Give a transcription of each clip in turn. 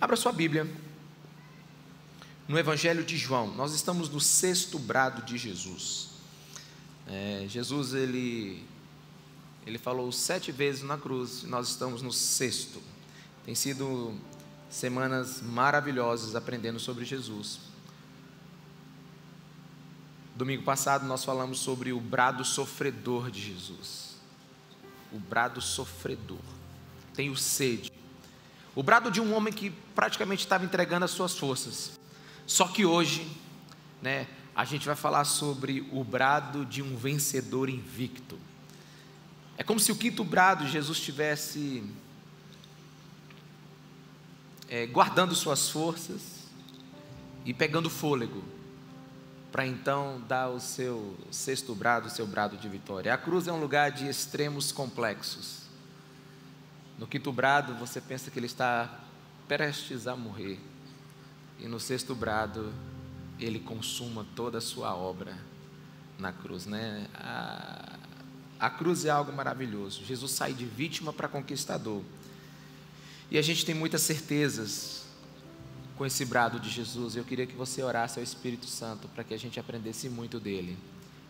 Abra sua Bíblia. No Evangelho de João, nós estamos no sexto brado de Jesus. É, Jesus, ele, ele falou sete vezes na cruz, nós estamos no sexto. Tem sido semanas maravilhosas aprendendo sobre Jesus. Domingo passado nós falamos sobre o brado sofredor de Jesus. O brado sofredor. Tenho sede. O brado de um homem que praticamente estava entregando as suas forças. Só que hoje, né, a gente vai falar sobre o brado de um vencedor invicto. É como se o quinto brado Jesus tivesse é, guardando suas forças e pegando fôlego para então dar o seu sexto brado, o seu brado de vitória. A cruz é um lugar de extremos complexos. No quinto brado, você pensa que ele está prestes a morrer, e no sexto brado, ele consuma toda a sua obra na cruz, né? A, a cruz é algo maravilhoso. Jesus sai de vítima para conquistador. E a gente tem muitas certezas com esse brado de Jesus. Eu queria que você orasse ao Espírito Santo para que a gente aprendesse muito dele.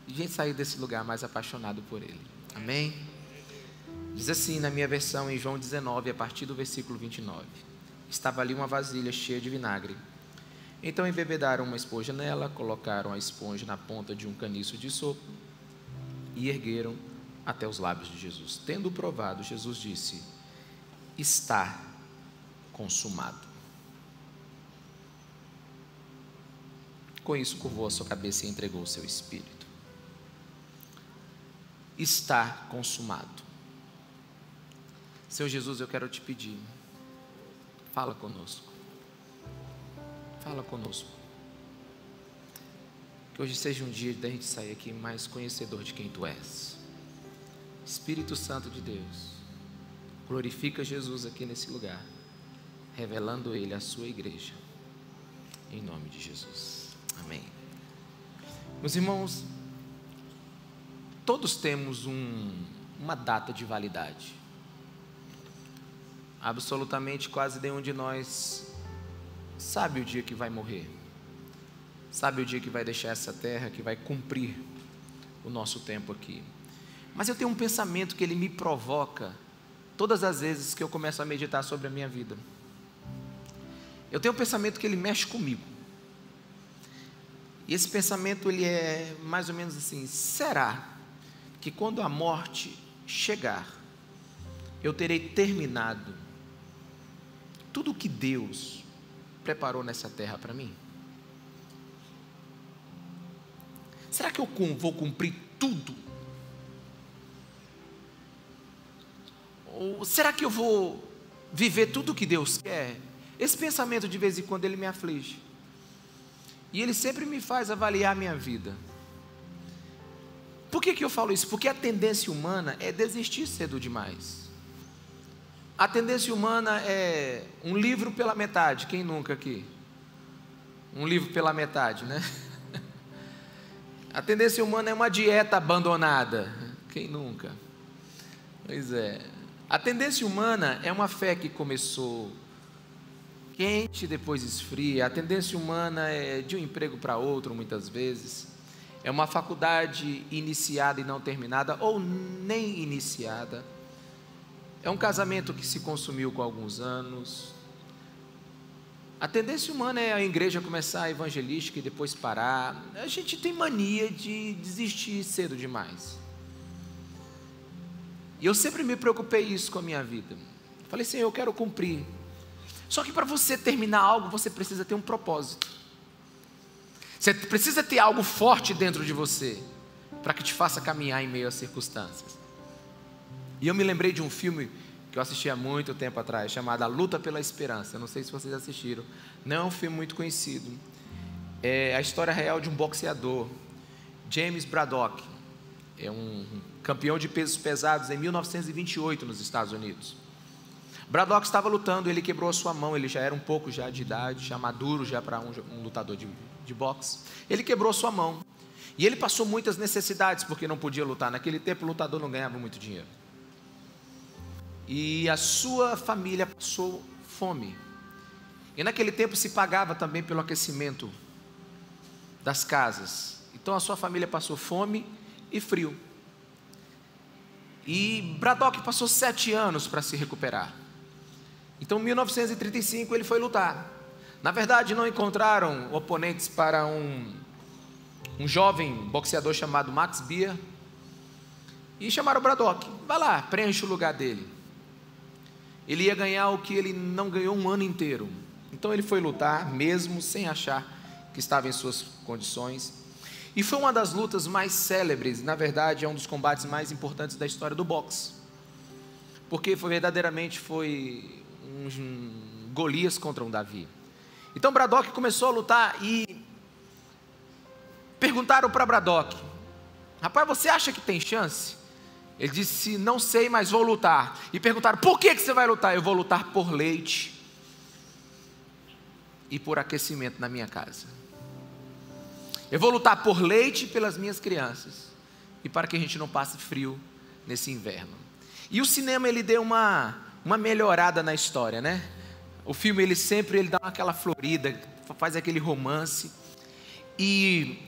E a gente sair desse lugar mais apaixonado por ele. Amém? Diz assim na minha versão em João 19, a partir do versículo 29. Estava ali uma vasilha cheia de vinagre. Então embebedaram uma esponja nela, colocaram a esponja na ponta de um caniço de sopo e ergueram até os lábios de Jesus. Tendo provado, Jesus disse: Está consumado. Com isso, curvou a sua cabeça e entregou o seu espírito. Está consumado. Senhor Jesus, eu quero te pedir, fala conosco. Fala conosco. Que hoje seja um dia da gente sair aqui mais conhecedor de quem tu és. Espírito Santo de Deus, glorifica Jesus aqui nesse lugar, revelando Ele à sua igreja. Em nome de Jesus. Amém. Meus irmãos, todos temos um, uma data de validade. Absolutamente quase nenhum de nós sabe o dia que vai morrer, sabe o dia que vai deixar essa terra, que vai cumprir o nosso tempo aqui. Mas eu tenho um pensamento que ele me provoca todas as vezes que eu começo a meditar sobre a minha vida. Eu tenho um pensamento que ele mexe comigo. E esse pensamento ele é mais ou menos assim: será que quando a morte chegar, eu terei terminado tudo o que Deus preparou nessa terra para mim? Será que eu vou cumprir tudo? Ou será que eu vou viver tudo o que Deus quer? Esse pensamento de vez em quando ele me aflige. E ele sempre me faz avaliar a minha vida. Por que, que eu falo isso? Porque a tendência humana é desistir cedo demais. A tendência humana é um livro pela metade. Quem nunca aqui? Um livro pela metade, né? A tendência humana é uma dieta abandonada. Quem nunca? Pois é. A tendência humana é uma fé que começou quente, depois esfria. A tendência humana é de um emprego para outro, muitas vezes. É uma faculdade iniciada e não terminada, ou nem iniciada. É um casamento que se consumiu com alguns anos. A tendência humana é a igreja começar a evangelística e depois parar. A gente tem mania de desistir cedo demais. E eu sempre me preocupei isso com a minha vida. Falei assim, eu quero cumprir só que para você terminar algo, você precisa ter um propósito. Você precisa ter algo forte dentro de você para que te faça caminhar em meio às circunstâncias. E eu me lembrei de um filme que eu assisti há muito tempo atrás, chamado A Luta pela Esperança. Eu não sei se vocês assistiram. Não é um filme muito conhecido. É a história real de um boxeador, James Braddock. É um campeão de pesos pesados em 1928 nos Estados Unidos. Braddock estava lutando, ele quebrou a sua mão, ele já era um pouco já de idade, já maduro já para um, um, lutador de, de boxe. Ele quebrou a sua mão. E ele passou muitas necessidades porque não podia lutar. Naquele tempo o lutador não ganhava muito dinheiro. E a sua família passou fome. E naquele tempo se pagava também pelo aquecimento das casas. Então a sua família passou fome e frio. E Braddock passou sete anos para se recuperar. Então, em 1935, ele foi lutar. Na verdade, não encontraram oponentes para um, um jovem boxeador chamado Max Bier. E chamaram Braddock. Vai lá, preenche o lugar dele. Ele ia ganhar o que ele não ganhou um ano inteiro. Então ele foi lutar, mesmo sem achar que estava em suas condições. E foi uma das lutas mais célebres, na verdade, é um dos combates mais importantes da história do boxe. Porque foi verdadeiramente foi um Golias contra um Davi. Então Braddock começou a lutar e perguntaram para Braddock: Rapaz, você acha que tem chance? Ele disse: Não sei, mas vou lutar. E perguntaram: Por que, que você vai lutar? Eu vou lutar por leite e por aquecimento na minha casa. Eu vou lutar por leite pelas minhas crianças e para que a gente não passe frio nesse inverno. E o cinema ele deu uma, uma melhorada na história, né? O filme ele sempre ele dá aquela florida, faz aquele romance. E,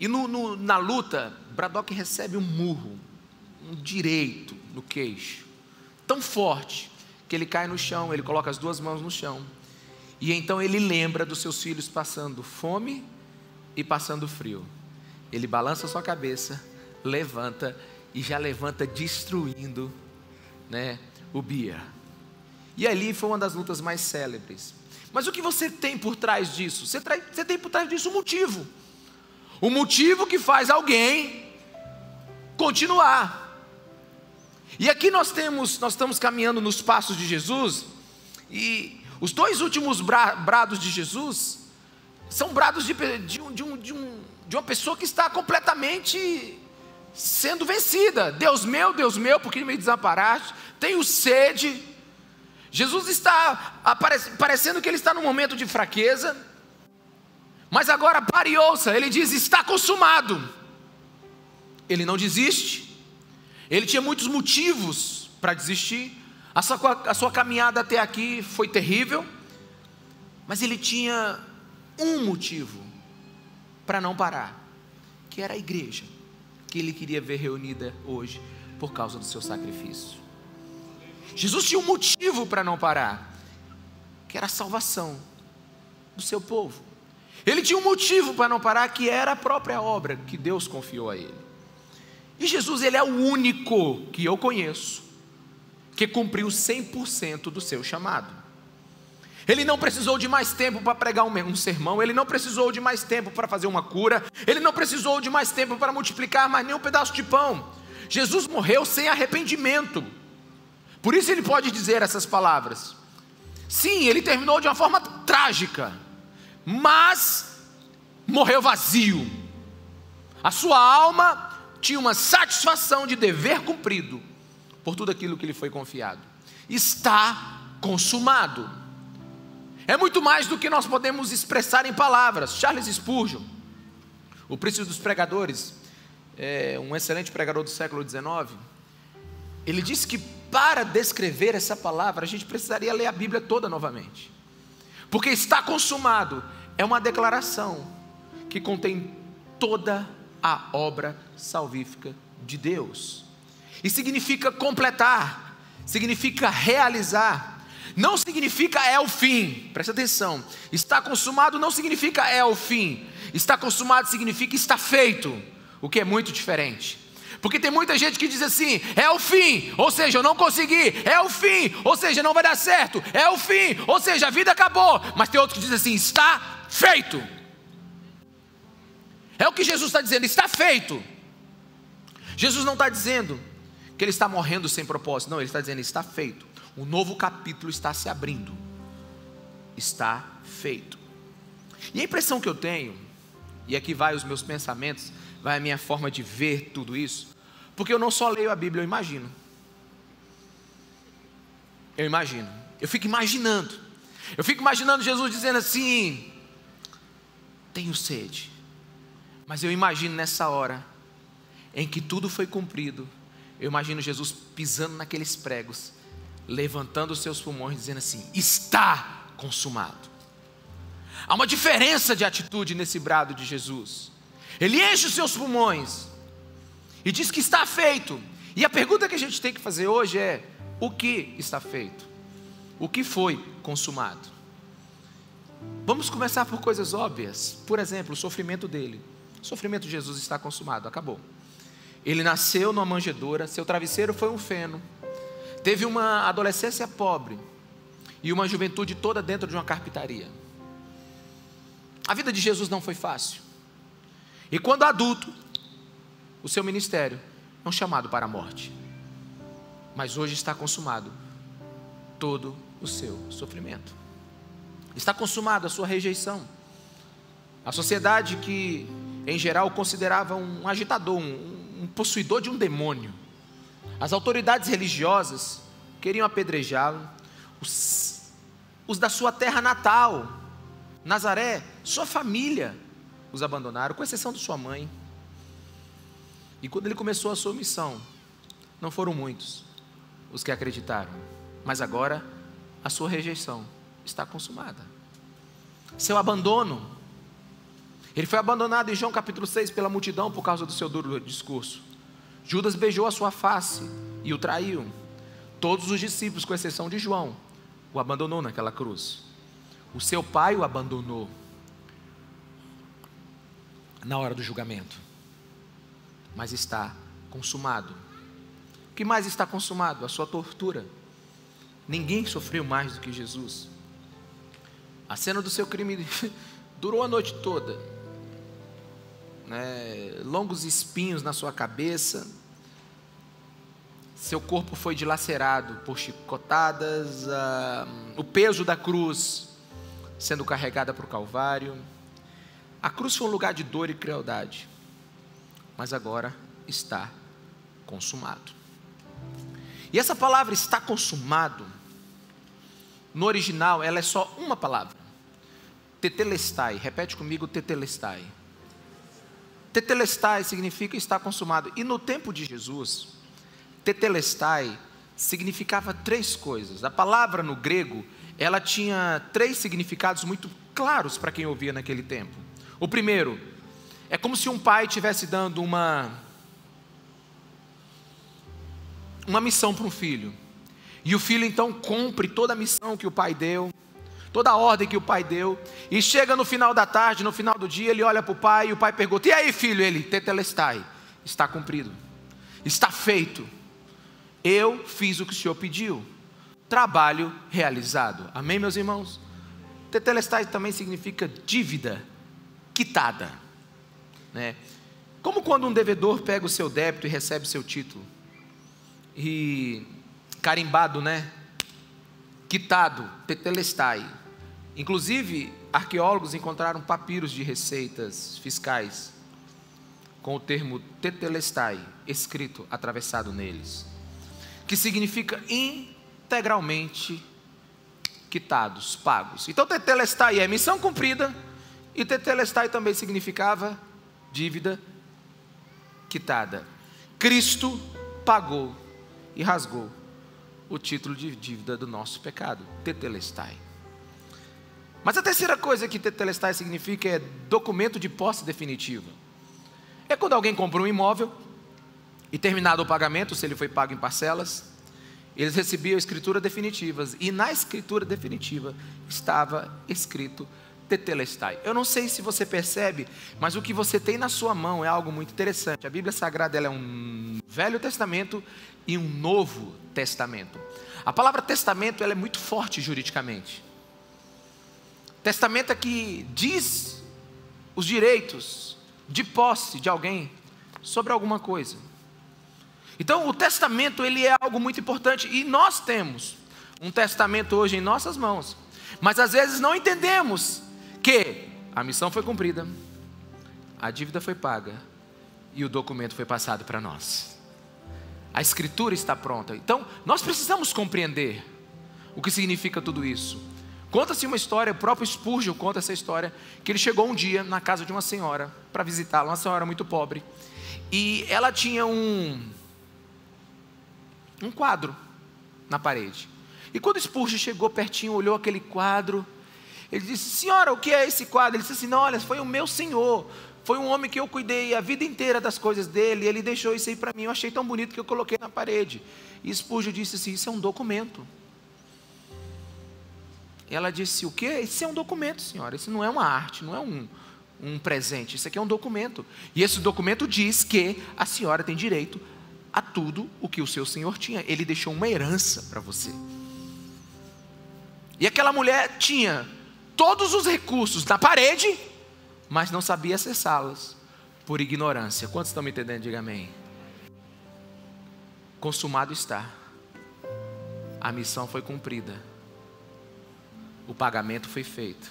e no, no, na luta, Braddock recebe um murro, um direito no queixo, tão forte que ele cai no chão, ele coloca as duas mãos no chão. E então ele lembra dos seus filhos passando fome e passando frio. Ele balança sua cabeça, levanta e já levanta destruindo, né, o Bia. E ali foi uma das lutas mais célebres. Mas o que você tem por trás disso? Você, trai, você tem por trás disso um motivo. O motivo que faz alguém continuar. E aqui nós temos, nós estamos caminhando nos passos de Jesus, e os dois últimos brados de Jesus são brados de, de, um, de, um, de, um, de uma pessoa que está completamente sendo vencida. Deus meu, Deus meu, por que me desamparaste? Tenho sede. Jesus está parecendo que ele está num momento de fraqueza, mas agora pare e ouça, ele diz: está consumado. Ele não desiste, ele tinha muitos motivos para desistir, a sua, a sua caminhada até aqui foi terrível, mas ele tinha um motivo para não parar, que era a igreja, que ele queria ver reunida hoje por causa do seu sacrifício. Jesus tinha um motivo para não parar, que era a salvação do seu povo. Ele tinha um motivo para não parar, que era a própria obra que Deus confiou a ele. E Jesus, ele é o único que eu conheço que cumpriu 100% do seu chamado. Ele não precisou de mais tempo para pregar um, um, sermão, ele não precisou de mais tempo para fazer uma cura, ele não precisou de mais tempo para multiplicar mais nem um pedaço de pão. Jesus morreu sem arrependimento. Por isso ele pode dizer essas palavras. Sim, ele terminou de uma forma trágica, mas morreu vazio. A sua alma tinha uma satisfação de dever cumprido por tudo aquilo que lhe foi confiado. Está consumado. É muito mais do que nós podemos expressar em palavras. Charles Spurgeon, o príncipe dos pregadores, é um excelente pregador do século XIX, ele disse que para descrever essa palavra a gente precisaria ler a Bíblia toda novamente, porque está consumado é uma declaração que contém toda a obra salvífica de Deus, e significa completar, significa realizar não significa é o fim, presta atenção. Está consumado não significa é o fim. Está consumado significa está feito, o que é muito diferente. Porque tem muita gente que diz assim: é o fim, ou seja, eu não consegui, é o fim, ou seja, não vai dar certo, é o fim, ou seja, a vida acabou. Mas tem outros que dizem assim: está feito. É o que Jesus está dizendo: está feito. Jesus não está dizendo que ele está morrendo sem propósito, não, ele está dizendo: está feito. Um novo capítulo está se abrindo. Está feito. E a impressão que eu tenho, e aqui vai os meus pensamentos, vai a minha forma de ver tudo isso, porque eu não só leio a Bíblia, eu imagino. Eu imagino. Eu fico imaginando. Eu fico imaginando Jesus dizendo assim: Tenho sede. Mas eu imagino nessa hora em que tudo foi cumprido. Eu imagino Jesus pisando naqueles pregos levantando os seus pulmões, dizendo assim: Está consumado. Há uma diferença de atitude nesse brado de Jesus. Ele enche os seus pulmões e diz que está feito. E a pergunta que a gente tem que fazer hoje é: o que está feito? O que foi consumado? Vamos começar por coisas óbvias. Por exemplo, o sofrimento dele. O sofrimento de Jesus está consumado, acabou. Ele nasceu numa manjedoura, seu travesseiro foi um feno. Teve uma adolescência pobre e uma juventude toda dentro de uma carpintaria. A vida de Jesus não foi fácil. E quando adulto, o seu ministério é um chamado para a morte. Mas hoje está consumado todo o seu sofrimento. Está consumado a sua rejeição. A sociedade que, em geral, considerava um agitador, um, um possuidor de um demônio. As autoridades religiosas queriam apedrejá-lo. Os, os da sua terra natal, Nazaré, sua família, os abandonaram, com exceção de sua mãe. E quando ele começou a sua missão, não foram muitos os que acreditaram, mas agora a sua rejeição está consumada. Seu abandono. Ele foi abandonado em João capítulo 6 pela multidão por causa do seu duro discurso. Judas beijou a sua face e o traiu. Todos os discípulos, com exceção de João, o abandonou naquela cruz. O seu pai o abandonou na hora do julgamento. Mas está consumado. O que mais está consumado? A sua tortura. Ninguém sofreu mais do que Jesus. A cena do seu crime durou a noite toda. Né? Longos espinhos na sua cabeça. Seu corpo foi dilacerado por chicotadas. Ah, o peso da cruz sendo carregada para o Calvário. A cruz foi um lugar de dor e crueldade, mas agora está consumado. E essa palavra está consumado, no original, ela é só uma palavra. Tetelestai, repete comigo, tetelestai. Tetelestai significa estar consumado. E no tempo de Jesus, tetelestai significava três coisas. A palavra no grego, ela tinha três significados muito claros para quem ouvia naquele tempo. O primeiro, é como se um pai estivesse dando uma, uma missão para um filho. E o filho então cumpre toda a missão que o pai deu, toda a ordem que o pai deu. E chega no final da tarde, no final do dia, ele olha para o pai e o pai pergunta: E aí, filho? Ele, tetelestai, está cumprido, está feito. Eu fiz o que o senhor pediu. Trabalho realizado. Amém, meus irmãos? Tetelestai também significa dívida quitada. Né? Como quando um devedor pega o seu débito e recebe seu título. E carimbado, né? Quitado, tetelestai. Inclusive, arqueólogos encontraram papiros de receitas fiscais com o termo tetelestai escrito, atravessado neles, que significa integralmente quitados, pagos. Então, tetelestai é missão cumprida, e tetelestai também significava dívida quitada. Cristo pagou e rasgou o título de dívida do nosso pecado, tetelestai. Mas a terceira coisa que tetelestai significa é documento de posse definitiva. É quando alguém comprou um imóvel e terminado o pagamento, se ele foi pago em parcelas, eles recebiam escritura definitivas e na escritura definitiva estava escrito tetelestai. Eu não sei se você percebe, mas o que você tem na sua mão é algo muito interessante. A Bíblia Sagrada é um Velho Testamento e um Novo Testamento. A palavra testamento é muito forte juridicamente. Testamento é que diz os direitos de posse de alguém sobre alguma coisa. Então, o testamento ele é algo muito importante e nós temos um testamento hoje em nossas mãos. Mas às vezes não entendemos que a missão foi cumprida, a dívida foi paga e o documento foi passado para nós. A escritura está pronta. Então, nós precisamos compreender o que significa tudo isso. Conta-se uma história, o próprio Spurgeon conta essa história, que ele chegou um dia na casa de uma senhora para visitá-la, uma senhora muito pobre, e ela tinha um um quadro na parede. E quando Spurgeon chegou pertinho, olhou aquele quadro, ele disse: Senhora, o que é esse quadro? Ele disse assim: Não, olha, foi o meu senhor. Foi um homem que eu cuidei a vida inteira das coisas dele, ele deixou isso aí para mim. Eu achei tão bonito que eu coloquei na parede. E Spurgeon disse assim: Isso é um documento. Ela disse: O quê? Isso é um documento, senhora. Isso não é uma arte, não é um, um presente. Isso aqui é um documento. E esse documento diz que a senhora tem direito a tudo o que o seu senhor tinha. Ele deixou uma herança para você. E aquela mulher tinha todos os recursos na parede, mas não sabia acessá-los por ignorância. Quantos estão me entendendo? Diga amém. Consumado está. A missão foi cumprida. O pagamento foi feito.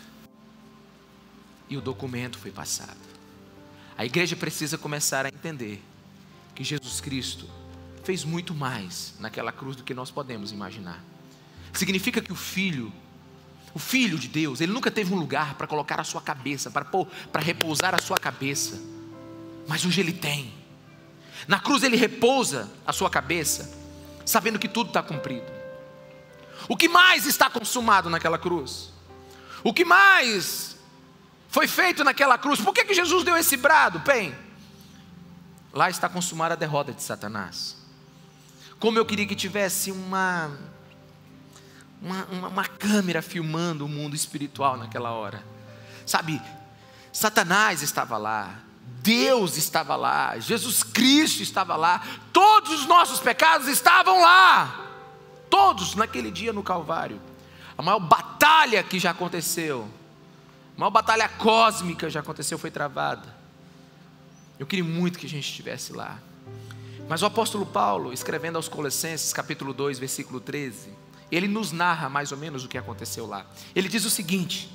E o documento foi passado. A igreja precisa começar a entender que Jesus Cristo fez muito mais naquela cruz do que nós podemos imaginar. Significa que o Filho, o Filho de Deus, ele nunca teve um lugar para colocar a sua cabeça, para, para repousar a sua cabeça, mas hoje ele tem. Na cruz ele repousa a sua cabeça, sabendo que tudo está cumprido. O que mais está consumado naquela cruz? O que mais foi feito naquela cruz? Por que, que Jesus deu esse brado? Bem, lá está consumada a derrota de Satanás. Como eu queria que tivesse uma, uma, uma, uma câmera filmando o mundo espiritual naquela hora. Sabe, Satanás estava lá, Deus estava lá, Jesus Cristo estava lá, todos os nossos pecados estavam lá, todos naquele dia no Calvário. A maior batalha que já aconteceu, a maior batalha cósmica já aconteceu, foi travada. Eu queria muito que a gente estivesse lá. Mas o apóstolo Paulo, escrevendo aos Colossenses, capítulo 2, versículo 13, ele nos narra mais ou menos o que aconteceu lá. Ele diz o seguinte: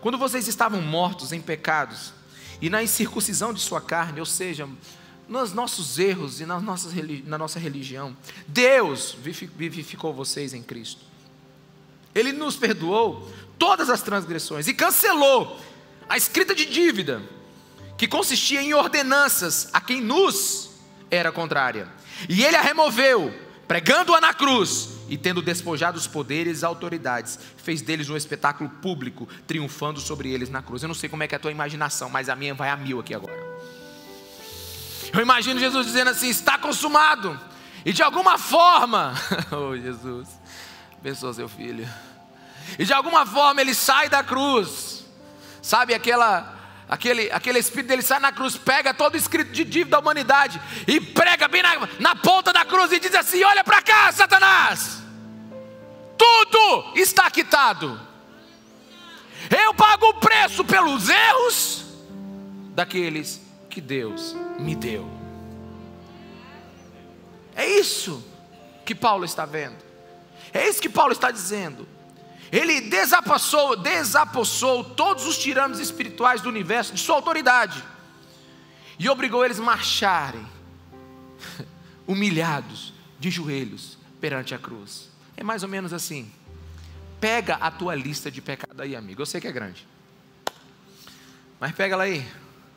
Quando vocês estavam mortos em pecados e na incircuncisão de sua carne, ou seja, nos nossos erros e na nossa, na nossa religião, Deus vivificou vocês em Cristo. Ele nos perdoou todas as transgressões e cancelou a escrita de dívida, que consistia em ordenanças a quem nos era contrária. E ele a removeu, pregando-a na cruz e tendo despojado os poderes e autoridades, fez deles um espetáculo público, triunfando sobre eles na cruz. Eu não sei como é que é a tua imaginação, mas a minha vai a mil aqui agora. Eu imagino Jesus dizendo assim: está consumado. E de alguma forma, oh Jesus, abençoa seu filho. E de alguma forma ele sai da cruz, sabe aquela aquele, aquele espírito dele sai na cruz, pega todo escrito de dívida da humanidade e prega bem na, na ponta da cruz e diz assim: Olha para cá, Satanás, tudo está quitado. Eu pago o preço pelos erros daqueles que Deus me deu. É isso que Paulo está vendo. É isso que Paulo está dizendo. Ele desapossou, desapossou todos os tiranos espirituais do universo de sua autoridade e obrigou eles a marcharem humilhados de joelhos perante a cruz. É mais ou menos assim. Pega a tua lista de pecado aí, amigo. Eu sei que é grande. Mas pega ela aí.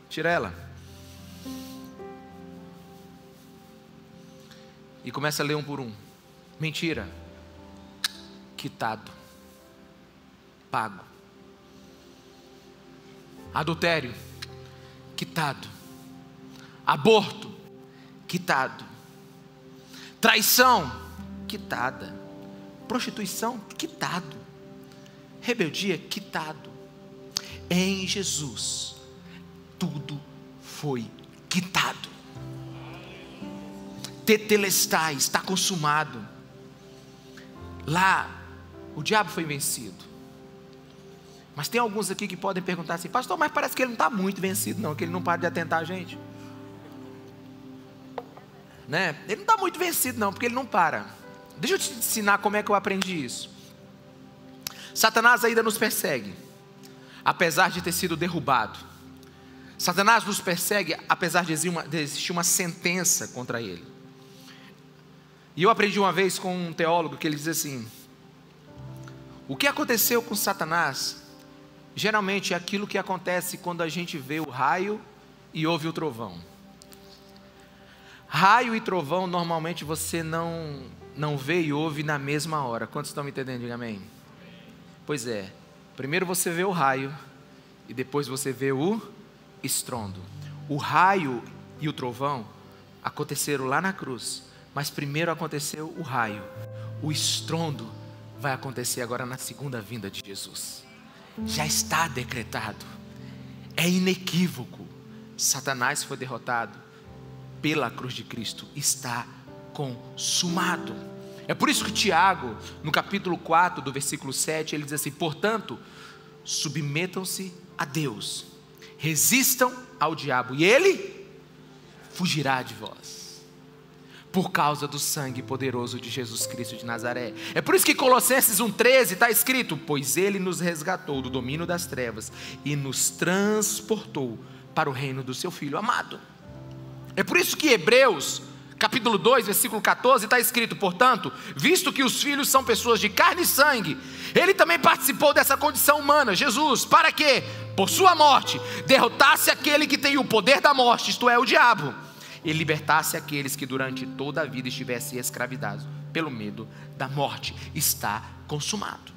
Tira ela. E começa a ler um por um. Mentira. Quitado pago. Adultério, quitado. Aborto, quitado. Traição, quitada. Prostituição, quitado. Rebeldia, quitado. Em Jesus, tudo foi quitado. Tetelestai, está consumado. Lá, o diabo foi vencido. Mas tem alguns aqui que podem perguntar assim, pastor, mas parece que ele não está muito vencido, não, que ele não para de atentar a gente. Né? Ele não está muito vencido, não, porque ele não para. Deixa eu te ensinar como é que eu aprendi isso. Satanás ainda nos persegue, apesar de ter sido derrubado. Satanás nos persegue, apesar de existir uma sentença contra ele. E eu aprendi uma vez com um teólogo que ele diz assim: o que aconteceu com Satanás geralmente é aquilo que acontece quando a gente vê o raio e ouve o trovão. Raio e trovão normalmente você não não vê e ouve na mesma hora. Quantos estão me entendendo? Diga amém. Pois é. Primeiro você vê o raio e depois você vê o estrondo. O raio e o trovão aconteceram lá na cruz, mas primeiro aconteceu o raio. O estrondo vai acontecer agora na segunda vinda de Jesus. Já está decretado. É inequívoco. Satanás foi derrotado pela cruz de Cristo. Está consumado. É por isso que Tiago, no capítulo 4, do versículo 7, ele diz assim: Portanto, submetam-se a Deus, resistam ao diabo, e ele fugirá de vós, por causa do sangue poderoso de Jesus Cristo de Nazaré. É por isso que Colossenses 1,13 está escrito: Pois ele nos resgatou do domínio das trevas e nos transportou para o reino do seu Filho amado. É por isso que Hebreus capítulo 2, versículo 14, está escrito: portanto, visto que os filhos são pessoas de carne e sangue, ele também participou dessa condição humana, Jesus, para que, por sua morte, derrotasse aquele que tem o poder da morte, isto é, o diabo, e libertasse aqueles que durante toda a vida estivessem escravizados pelo medo da morte. Está consumado.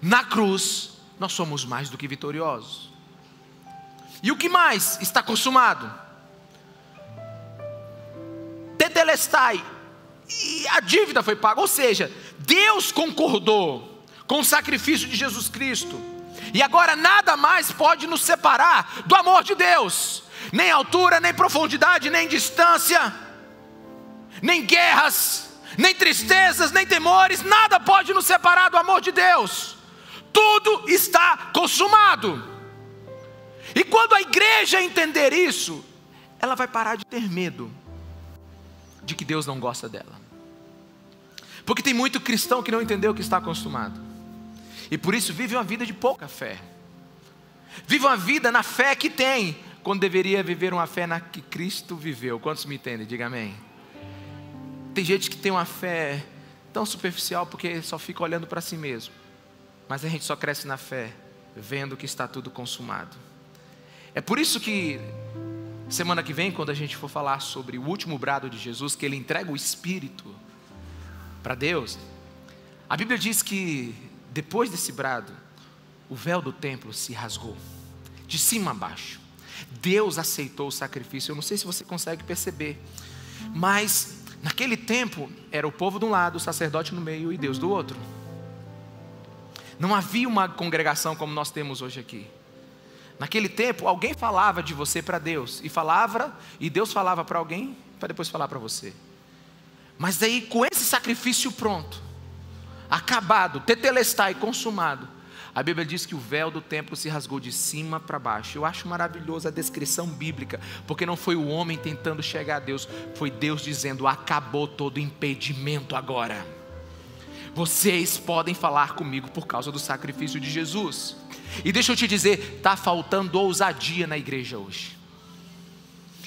Na cruz, nós somos mais do que vitoriosos. E o que mais está consumado? tetelestai. E a dívida foi paga. Ou seja, Deus concordou com o sacrifício de Jesus Cristo. E agora nada mais pode nos separar do amor de Deus. Nem altura, nem profundidade, nem distância, nem guerras, nem tristezas, nem temores, nada pode nos separar do amor de Deus. Tudo está consumado. E quando a igreja entender isso, ela vai parar de ter medo de que Deus não gosta dela. Porque tem muito cristão que não entendeu o que está acostumado. E por isso vive uma vida de pouca fé. Vive uma vida na fé que tem, quando deveria viver uma fé na que Cristo viveu. Quantos me entendem? Diga amém. Tem gente que tem uma fé tão superficial porque só fica olhando para si mesmo. Mas a gente só cresce na fé, vendo que está tudo consumado. É por isso que Semana que vem, quando a gente for falar sobre o último brado de Jesus, que ele entrega o Espírito para Deus, a Bíblia diz que depois desse brado, o véu do templo se rasgou, de cima a baixo. Deus aceitou o sacrifício. Eu não sei se você consegue perceber, mas naquele tempo era o povo de um lado, o sacerdote no meio e Deus do outro. Não havia uma congregação como nós temos hoje aqui. Naquele tempo, alguém falava de você para Deus, e falava, e Deus falava para alguém, para depois falar para você. Mas daí, com esse sacrifício pronto, acabado, tetelestai, consumado, a Bíblia diz que o véu do templo se rasgou de cima para baixo. Eu acho maravilhosa a descrição bíblica, porque não foi o homem tentando chegar a Deus, foi Deus dizendo: acabou todo impedimento agora. Vocês podem falar comigo por causa do sacrifício de Jesus. E deixa eu te dizer, está faltando ousadia na igreja hoje.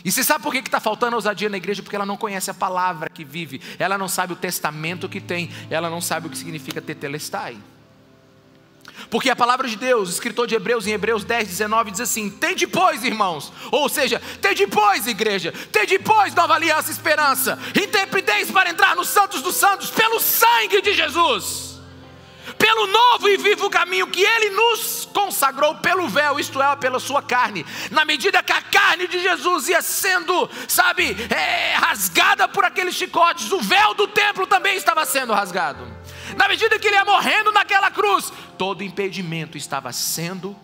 E você sabe por que está faltando ousadia na igreja? Porque ela não conhece a palavra que vive, ela não sabe o testamento que tem, ela não sabe o que significa tetelestai. Porque a palavra de Deus, escritor de Hebreus, em Hebreus 10, 19, diz assim: tem depois, irmãos, ou seja, tem depois, igreja, tem depois, nova aliança, esperança, intrepidez para entrar nos santos dos santos, pelo sangue de Jesus pelo novo e vivo caminho que Ele nos consagrou pelo véu, isto é, pela sua carne. Na medida que a carne de Jesus ia sendo, sabe, é, rasgada por aqueles chicotes, o véu do templo também estava sendo rasgado. Na medida que ele ia morrendo naquela cruz, todo impedimento estava sendo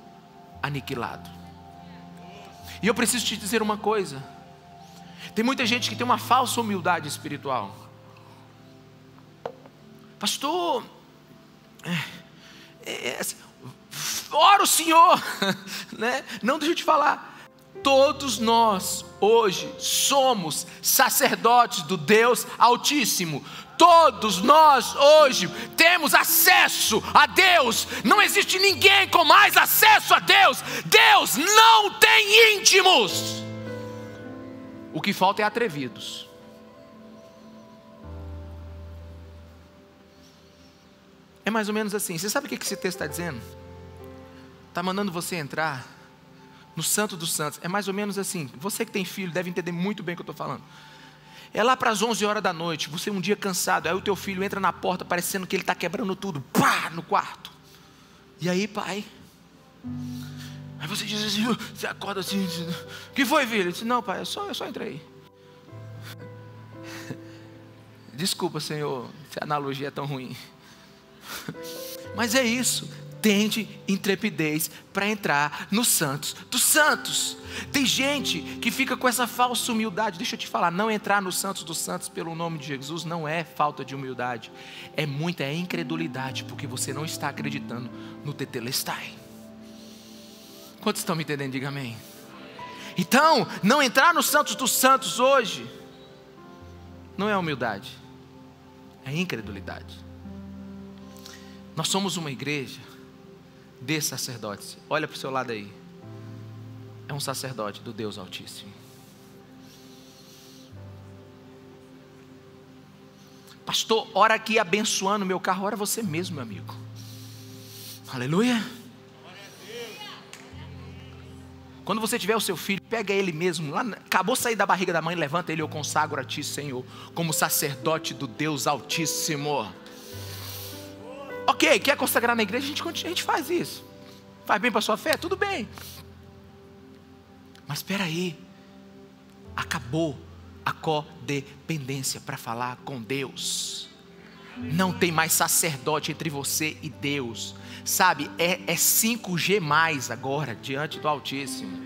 aniquilado. E eu preciso te dizer uma coisa: tem muita gente que tem uma falsa humildade espiritual. Pastor, é, é, assim, ora o Senhor, né? não deixa eu te falar. Todos nós hoje somos sacerdotes do Deus Altíssimo. Todos nós hoje temos acesso a Deus. Não existe ninguém com mais acesso a Deus. Deus não tem íntimos. O que falta é atrevidos. É mais ou menos assim. Você sabe o que esse texto está dizendo? Está mandando você entrar no Santo dos Santos. É mais ou menos assim. Você que tem filho deve entender muito bem o que eu estou falando. É lá para as 11 horas da noite, você um dia cansado, aí o teu filho entra na porta parecendo que ele está quebrando tudo, pá, no quarto. E aí, pai? Aí você diz assim, você acorda assim, que foi, filho? Ele disse, não, pai, eu só, eu só entrei. Desculpa, Senhor, se a analogia é tão ruim. Mas é isso tende intrepidez para entrar nos santos dos santos. Tem gente que fica com essa falsa humildade. Deixa eu te falar, não entrar nos santos dos santos pelo nome de Jesus não é falta de humildade, é muita é incredulidade, porque você não está acreditando no Tetelestai. Quantos estão me entendendo? Diga amém. Então, não entrar nos santos dos santos hoje não é humildade, é incredulidade. Nós somos uma igreja de sacerdotes. Olha para o seu lado aí. É um sacerdote do Deus Altíssimo. Pastor, ora aqui abençoando meu carro, ora você mesmo, meu amigo. Aleluia. Quando você tiver o seu filho, pega ele mesmo, lá, acabou de sair da barriga da mãe, levanta ele, eu consagro a ti, Senhor, como sacerdote do Deus Altíssimo. Ok, quer consagrar na igreja? A gente, a gente faz isso. Faz bem para a sua fé? Tudo bem. Mas espera aí. Acabou a codependência para falar com Deus. Não tem mais sacerdote entre você e Deus. Sabe, é, é 5G mais agora, diante do Altíssimo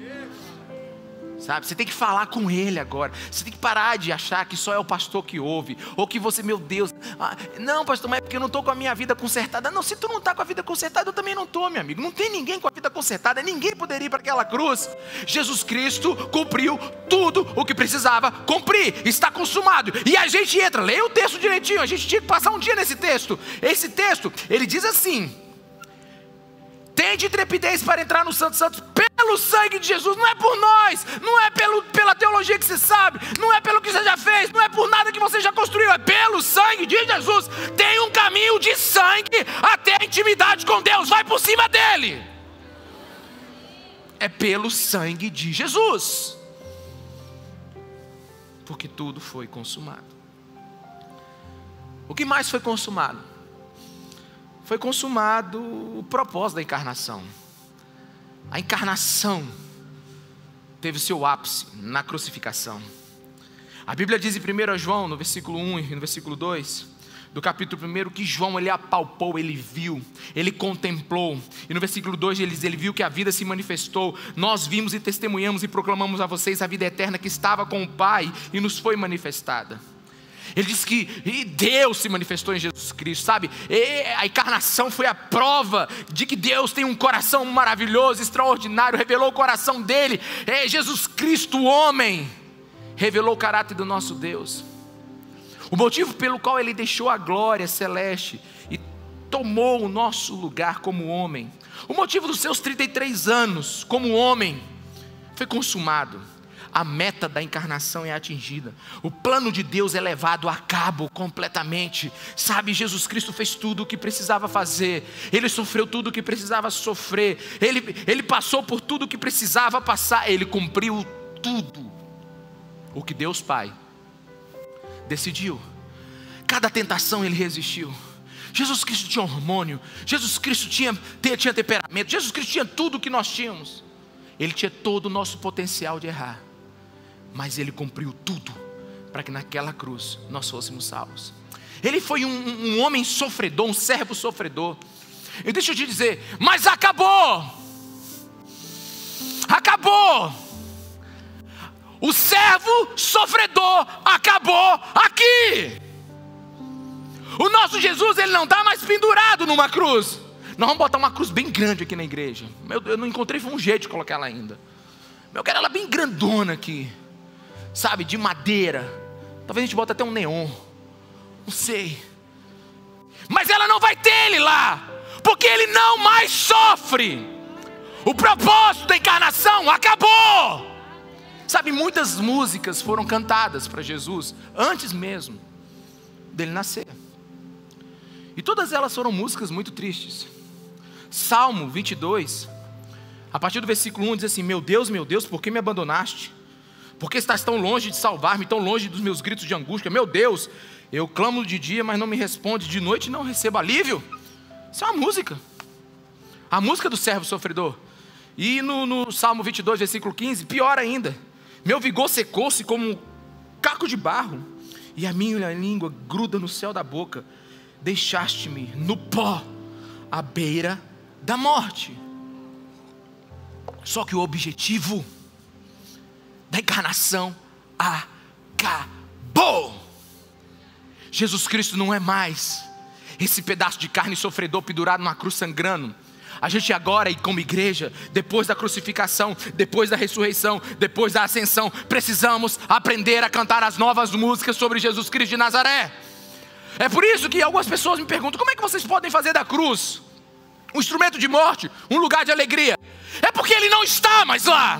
sabe? Você tem que falar com Ele agora. Você tem que parar de achar que só é o pastor que ouve, ou que você, meu Deus, ah, não, pastor, mas é porque eu não estou com a minha vida consertada. Não, se tu não está com a vida consertada, eu também não estou, meu amigo. Não tem ninguém com a vida consertada, ninguém poderia ir para aquela cruz. Jesus Cristo cumpriu tudo o que precisava cumprir, está consumado. E a gente entra, leia o texto direitinho, a gente tinha que passar um dia nesse texto. Esse texto, ele diz assim: Tende intrepidez para entrar no Santo Santos pelo sangue de Jesus, não é por nós, não é pelo, pela teologia que você sabe, não é pelo que você já fez, não é por nada que você já construiu, é pelo sangue de Jesus. Tem um caminho de sangue até a intimidade com Deus, vai por cima dele. É pelo sangue de Jesus, porque tudo foi consumado. O que mais foi consumado? Foi consumado o propósito da encarnação. A encarnação teve seu ápice na crucificação. A Bíblia diz em 1 João, no versículo 1 e no versículo 2, do capítulo 1, que João ele apalpou, ele viu, ele contemplou. E no versículo 2 ele diz: ele viu que a vida se manifestou. Nós vimos e testemunhamos e proclamamos a vocês a vida eterna que estava com o Pai e nos foi manifestada. Ele diz que Deus se manifestou em Jesus Cristo, sabe? E a encarnação foi a prova de que Deus tem um coração maravilhoso, extraordinário, revelou o coração dele. É Jesus Cristo, homem, revelou o caráter do nosso Deus. O motivo pelo qual ele deixou a glória celeste e tomou o nosso lugar como homem. O motivo dos seus 33 anos como homem foi consumado a meta da encarnação é atingida, o plano de Deus é levado a cabo completamente. Sabe, Jesus Cristo fez tudo o que precisava fazer, ele sofreu tudo o que precisava sofrer, ele, ele passou por tudo o que precisava passar, ele cumpriu tudo o que Deus Pai decidiu. Cada tentação ele resistiu. Jesus Cristo tinha hormônio, Jesus Cristo tinha, tinha temperamento, Jesus Cristo tinha tudo o que nós tínhamos. Ele tinha todo o nosso potencial de errar mas ele cumpriu tudo para que naquela cruz nós fôssemos salvos. Ele foi um, um, homem sofredor, um servo sofredor. E deixa eu te dizer, mas acabou! Acabou! O servo sofredor acabou aqui! O nosso Jesus, ele não está mais pendurado numa cruz. Nós vamos botar uma cruz bem grande aqui na igreja. Meu, eu não encontrei um jeito de colocar ela ainda. Eu quero ela bem grandona aqui sabe, de madeira. Talvez a gente bota até um neon. Não sei. Mas ela não vai ter ele lá, porque ele não mais sofre. O propósito da encarnação acabou. Sabe, muitas músicas foram cantadas para Jesus antes mesmo dele nascer. E todas elas foram músicas muito tristes. Salmo 22, a partir do versículo 1 diz assim: Meu Deus, meu Deus, por que me abandonaste? Por que estás tão longe de salvar-me, tão longe dos meus gritos de angústia? Meu Deus, eu clamo de dia, mas não me responde, de noite não recebo alívio. Isso é uma música. A música do servo sofredor. E no, no Salmo 22, versículo 15, pior ainda. Meu vigor secou-se como um caco de barro, e a minha língua gruda no céu da boca. Deixaste-me no pó, à beira da morte. Só que o objetivo da encarnação acabou. Jesus Cristo não é mais esse pedaço de carne sofredor pendurado numa cruz sangrando. A gente agora, como igreja, depois da crucificação, depois da ressurreição, depois da ascensão, precisamos aprender a cantar as novas músicas sobre Jesus Cristo de Nazaré. É por isso que algumas pessoas me perguntam: como é que vocês podem fazer da cruz um instrumento de morte, um lugar de alegria? É porque ele não está mais lá.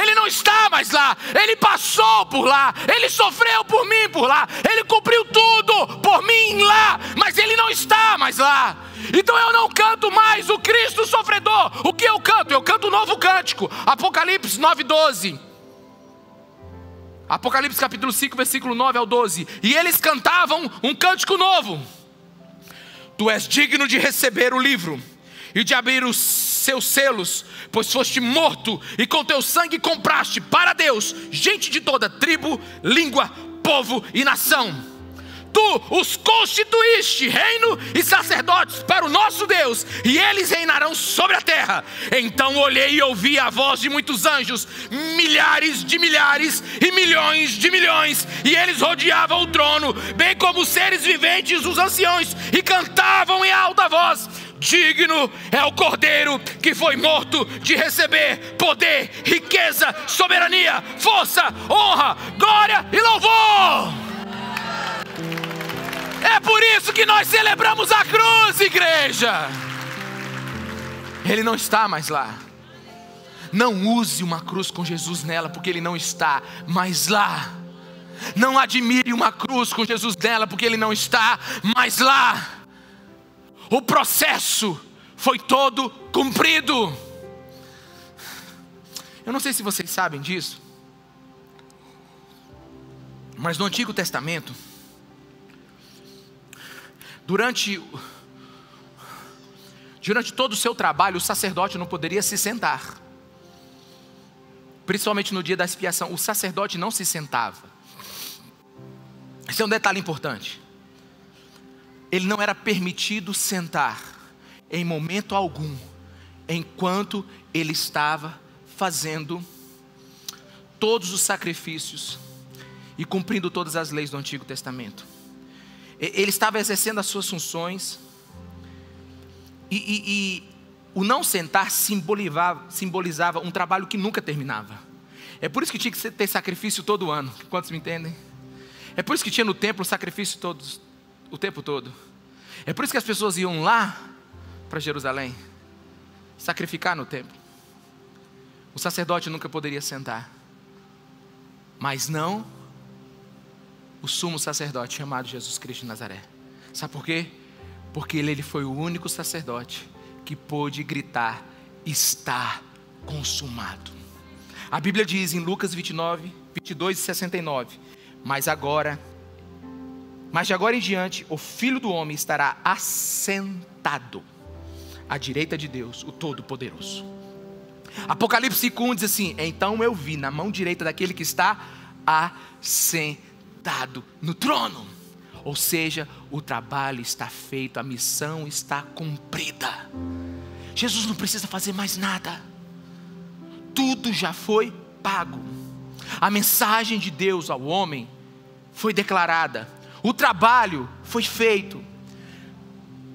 Ele não está mais lá, ele passou por lá, ele sofreu por mim por lá, ele cumpriu tudo por mim lá, mas ele não está mais lá. Então eu não canto mais o Cristo sofredor. O que eu canto? Eu canto o um novo cântico, Apocalipse 9:12. Apocalipse capítulo 5, versículo 9 ao 12. E eles cantavam um cântico novo. Tu és digno de receber o livro e de abrir os seus selos, pois foste morto e com teu sangue compraste para Deus gente de toda tribo, língua, povo e nação. Tu os constituíste reino e sacerdotes para o nosso Deus, e eles reinarão sobre a terra. Então olhei e ouvi a voz de muitos anjos, milhares de milhares e milhões de milhões, e eles rodeavam o trono, bem como os seres viventes, os anciões, e cantavam em alta voz: Digno é o cordeiro que foi morto de receber poder, riqueza, soberania, força, honra, glória e louvor. É por isso que nós celebramos a cruz, igreja. Ele não está mais lá. Não use uma cruz com Jesus nela, porque ele não está mais lá. Não admire uma cruz com Jesus nela, porque ele não está mais lá o processo foi todo cumprido. Eu não sei se vocês sabem disso, mas no Antigo Testamento, durante, durante todo o seu trabalho, o sacerdote não poderia se sentar, principalmente no dia da expiação, o sacerdote não se sentava. Esse é um detalhe importante ele não era permitido sentar em momento algum, enquanto ele estava fazendo todos os sacrifícios e cumprindo todas as leis do Antigo Testamento. Ele estava exercendo as suas funções, e, e, e o não sentar simbolizava, simbolizava um trabalho que nunca terminava. É por isso que tinha que ter sacrifício todo ano. Quantos me entendem? É por isso que tinha no templo sacrifício todos, o tempo todo. É por isso que as pessoas iam lá para Jerusalém sacrificar no templo. O sacerdote nunca poderia sentar, mas não o sumo sacerdote chamado Jesus Cristo de Nazaré. Sabe por quê? Porque ele, ele foi o único sacerdote que pôde gritar: está consumado. A Bíblia diz em Lucas 29, 22 e 69: Mas agora mas de agora em diante, o Filho do Homem estará assentado à direita de Deus, o Todo-Poderoso. Apocalipse 5 diz assim: Então eu vi na mão direita daquele que está assentado no trono. Ou seja, o trabalho está feito, a missão está cumprida. Jesus não precisa fazer mais nada, tudo já foi pago. A mensagem de Deus ao homem foi declarada, o trabalho foi feito.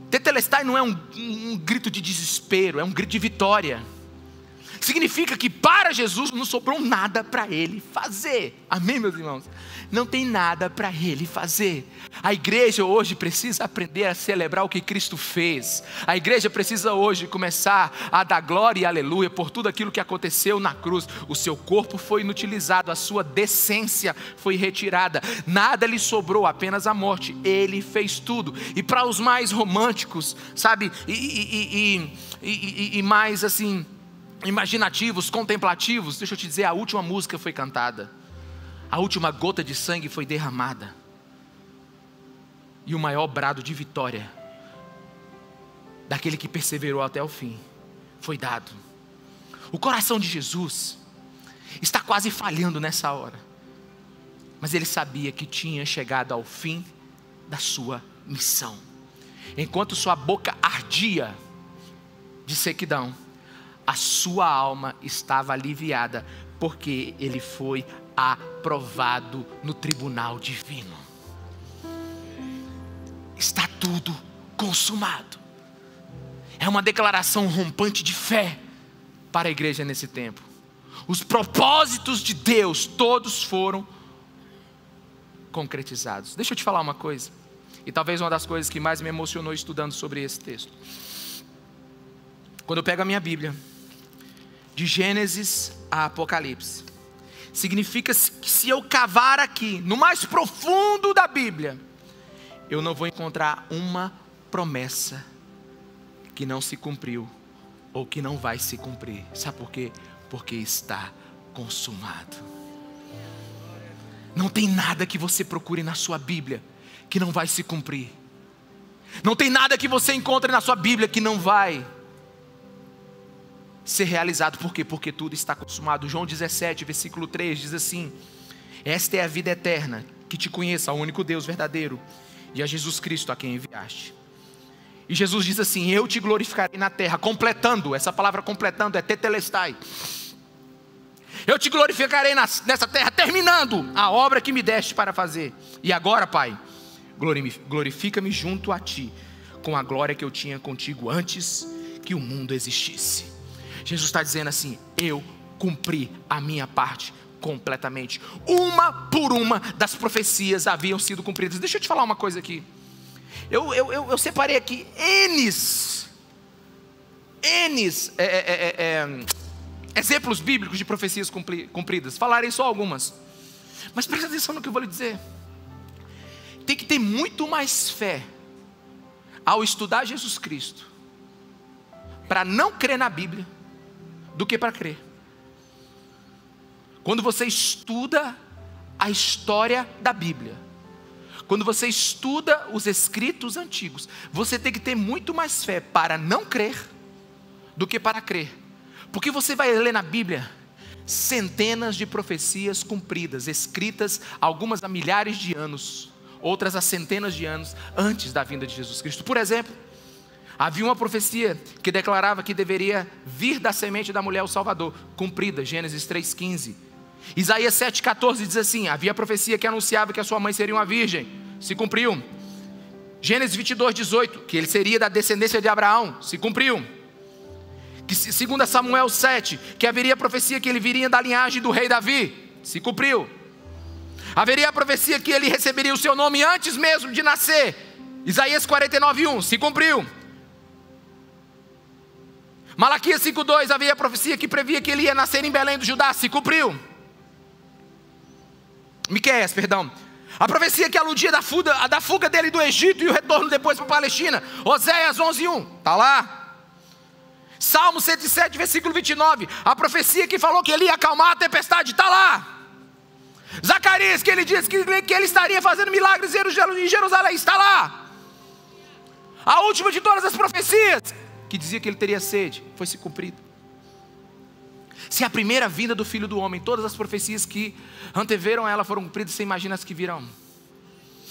Tetelestai não é um, um, grito de desespero, é um grito de vitória. Significa que para Jesus não sobrou nada para ele fazer. Amém, meus irmãos? Não tem nada para ele fazer. A igreja hoje precisa aprender a celebrar o que Cristo fez. A igreja precisa hoje começar a dar glória e aleluia por tudo aquilo que aconteceu na cruz. O seu corpo foi inutilizado, a sua decência foi retirada. Nada lhe sobrou, apenas a morte. Ele fez tudo. E para os mais românticos, sabe, e, e, e, e mais assim imaginativos, contemplativos, deixa eu te dizer, a última música foi cantada, a última gota de sangue foi derramada, e o maior brado de vitória daquele que perseverou até o fim foi dado. O coração de Jesus está quase falhando nessa hora, mas ele sabia que tinha chegado ao fim da sua missão. Enquanto sua boca ardia de sequidão, a sua alma estava aliviada, porque ele foi aprovado no tribunal divino. Está tudo consumado. É uma declaração rompante de fé para a igreja nesse tempo. Os propósitos de Deus todos foram concretizados. Deixa eu te falar uma coisa, e talvez uma das coisas que mais me emocionou estudando sobre esse texto. Quando eu pego a minha Bíblia, de Gênesis a Apocalipse, significa que se eu cavar aqui, no mais profundo da Bíblia, eu não vou encontrar uma promessa que não se cumpriu ou que não vai se cumprir. Sabe por quê? Porque está consumado. Não tem nada que você procure na sua Bíblia que não vai se cumprir. Não tem nada que você encontre na sua Bíblia que não vai ser realizado. Por quê? Porque tudo está consumado. João 17, versículo 3 diz assim: Esta é a vida eterna, que te conheça, o único Deus verdadeiro, e a Jesus Cristo a quem enviaste. E Jesus diz assim: Eu te glorificarei na terra, completando, essa palavra completando é tetelestai. Eu te glorificarei nessa terra, terminando a obra que me deste para fazer. E agora, Pai, glorifica-me junto a ti, com a glória que eu tinha contigo antes que o mundo existisse. Jesus está dizendo assim: Eu cumpri a minha parte completamente. Uma por uma das profecias haviam sido cumpridas. Deixa eu te falar uma coisa aqui. Eu, eu, eu, eu separei aqui N's, N's é, é, é, é, exemplos bíblicos de profecias cumpridas. Falarei só algumas. Mas presta atenção no que eu vou lhe dizer. Tem que ter muito mais fé ao estudar Jesus Cristo para não crer na Bíblia do que para crer. Quando você estuda a história da Bíblia, quando você estuda os escritos antigos, você tem que ter muito mais fé para não crer do que para crer. Porque você vai ler na Bíblia centenas de profecias cumpridas, escritas algumas há milhares de anos, outras há centenas de anos antes da vinda de Jesus Cristo. Por exemplo, havia uma profecia que declarava que deveria vir da semente da mulher o Salvador, cumprida, Gênesis 3,15. Isaías 7,14 diz assim: havia profecia que anunciava que a sua mãe seria uma virgem, se cumpriu. Gênesis 22, 18, que ele seria da descendência de Abraão, se cumpriu. Que, segundo Samuel 7, que haveria profecia que ele viria da linhagem do rei Davi, se cumpriu. Haveria a profecia que ele receberia o seu nome antes mesmo de nascer, Isaías 49, 1, se cumpriu. Malaquias 5,2 havia a profecia que previa que ele ia nascer em Belém do Judá, se cumpriu. Miqueias, perdão. A profecia que aludia da fuga, da fuga dele do Egito e o retorno depois para a Palestina. Oséias 11:1. Está lá. Salmo 107, versículo 29. A profecia que falou que ele ia acalmar a tempestade. Está lá. Zacarias, que ele disse que, que ele estaria fazendo milagres em Jerusalém. Está lá. A última de todas as profecias, que dizia que ele teria sede, foi se cumprida. Se a primeira vinda do Filho do Homem, todas as profecias que anteveram ela foram cumpridas, você imagina as que virão.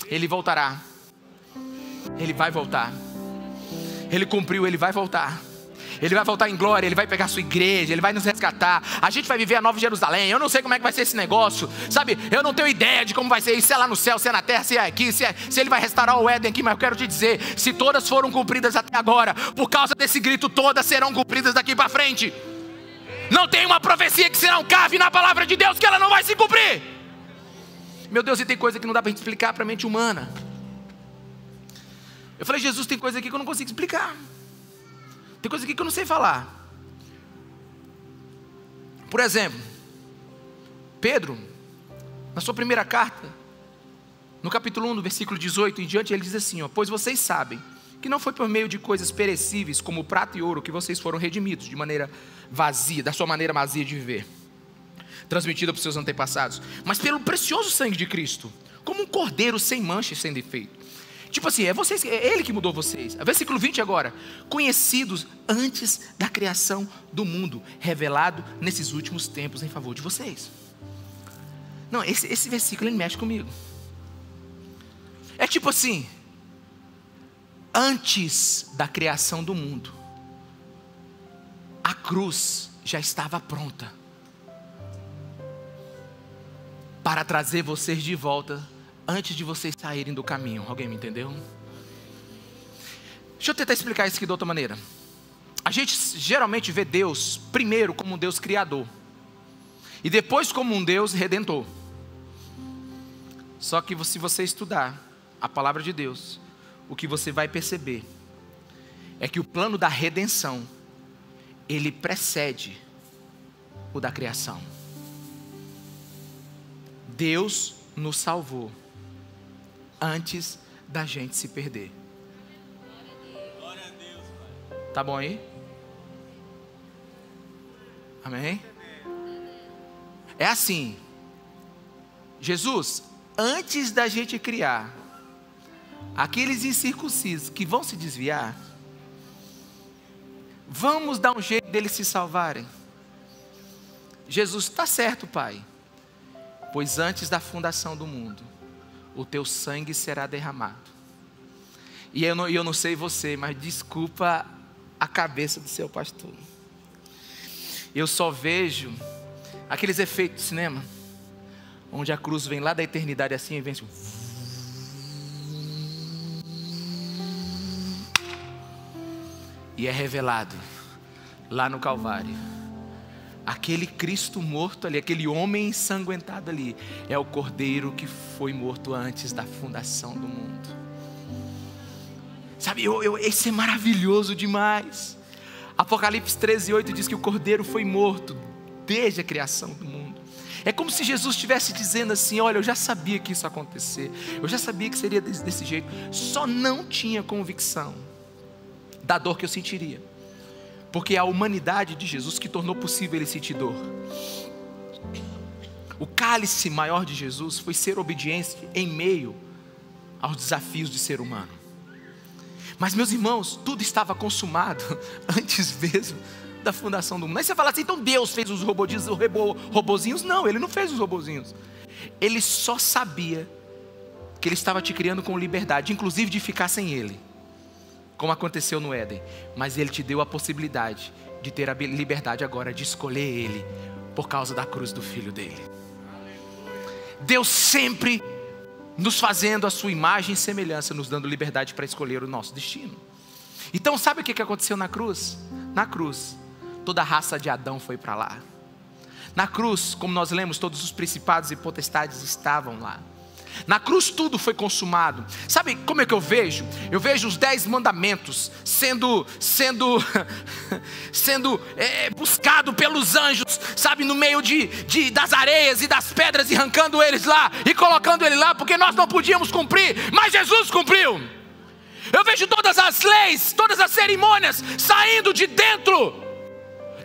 Ele voltará. Ele vai voltar. Ele cumpriu, ele vai voltar. Ele vai voltar em glória, ele vai pegar a sua igreja, ele vai nos resgatar. A gente vai viver a nova Jerusalém. Eu não sei como é que vai ser esse negócio, sabe? Eu não tenho ideia de como vai ser isso, se é lá no céu, se é na terra, se é aqui, se, é, se ele vai restaurar o Éden aqui, mas eu quero te dizer: se todas foram cumpridas até agora, por causa desse grito, todas serão cumpridas daqui para frente. Não tem uma profecia que se não cave na palavra de Deus que ela não vai se cumprir. Meu Deus, e tem coisa que não dá para explicar para a mente humana. Eu falei, Jesus, tem coisa aqui que eu não consigo explicar. Tem coisa aqui que eu não sei falar. Por exemplo, Pedro, na sua primeira carta, no capítulo 1, no versículo 18 em diante, ele diz assim: ó, Pois vocês sabem que não foi por meio de coisas perecíveis, como prata e ouro, que vocês foram redimidos de maneira vazia, da sua maneira vazia de viver, transmitida por seus antepassados, mas pelo precioso sangue de Cristo, como um cordeiro sem mancha e sem defeito. Tipo assim, é, vocês, é Ele que mudou vocês. Versículo 20 agora. Conhecidos antes da criação do mundo, revelado nesses últimos tempos em favor de vocês. Não, esse, esse versículo ele mexe comigo. É tipo assim, antes da criação do mundo, a cruz já estava pronta para trazer vocês de volta antes de vocês saírem do caminho. Alguém me entendeu? Deixa eu tentar explicar isso aqui de outra maneira. A gente geralmente vê Deus primeiro como um Deus criador e depois como um Deus redentor. Só que se você estudar a palavra de Deus, o que você vai perceber é que o plano da redenção ele precede o da criação. Deus nos salvou antes da gente se perder. Tá bom aí? Amém? É assim. Jesus, antes da gente criar aqueles incircuncisos que vão se desviar, vamos dar um jeito deles se salvarem. Jesus, está certo, Pai, pois antes da fundação do mundo, o teu sangue será derramado. E eu não, eu não sei você, mas desculpa a cabeça do seu pastor. Eu só vejo aqueles efeitos de cinema, onde a cruz vem lá da eternidade assim e vem assim. E é revelado lá no Calvário Aquele Cristo morto ali, aquele homem ensanguentado ali, é o cordeiro que foi morto antes da fundação do mundo. Sabe, eu, eu, esse é maravilhoso demais. Apocalipse 13, 8 diz que o cordeiro foi morto desde a criação do mundo. É como se Jesus estivesse dizendo assim: Olha, eu já sabia que isso ia acontecer, eu já sabia que seria desse, desse jeito, só não tinha convicção da dor que eu sentiria porque é a humanidade de Jesus que tornou possível ele sentir dor. O cálice maior de Jesus foi ser obediente em meio aos desafios de ser humano. Mas, meus irmãos, tudo estava consumado antes mesmo da fundação do mundo. Aí você fala assim, então Deus fez os robozinhos, os robozinhos? Não, Ele não fez os robozinhos. Ele só sabia que Ele estava te criando com liberdade, inclusive de ficar sem Ele como aconteceu no Éden, mas Ele te deu a possibilidade de ter a liberdade agora de escolher Ele, por causa da cruz do Filho dele. Deus sempre nos fazendo a sua imagem e semelhança, nos dando liberdade para escolher o nosso destino. Então, sabe o que aconteceu na cruz? Na cruz, toda a raça de Adão foi para lá. Na cruz, como nós lemos, todos os principados e potestades estavam lá. Na cruz tudo foi consumado. Sabe como é que eu vejo? Eu vejo os dez mandamentos sendo sendo sendo é, buscado pelos anjos, sabe, no meio de, de das areias e das pedras e arrancando eles lá e colocando ele lá, porque nós não podíamos cumprir, mas Jesus cumpriu. Eu vejo todas as leis, todas as cerimônias saindo de dentro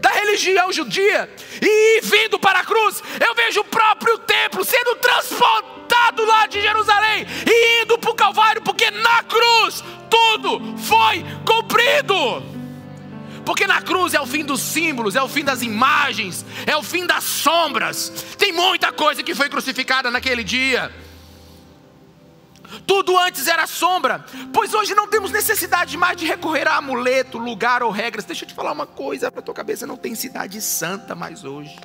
da religião judia e vindo para a cruz. Eu vejo o próprio templo sendo transportado lá de Jerusalém e indo para o Calvário, porque na cruz tudo foi cumprido. Porque na cruz é o fim dos símbolos, é o fim das imagens, é o fim das sombras. Tem muita coisa que foi crucificada naquele dia. Tudo antes era sombra, pois hoje não temos necessidade mais de recorrer a amuleto, lugar ou regras. Deixa eu te falar uma coisa para tua cabeça: não tem cidade santa mais hoje.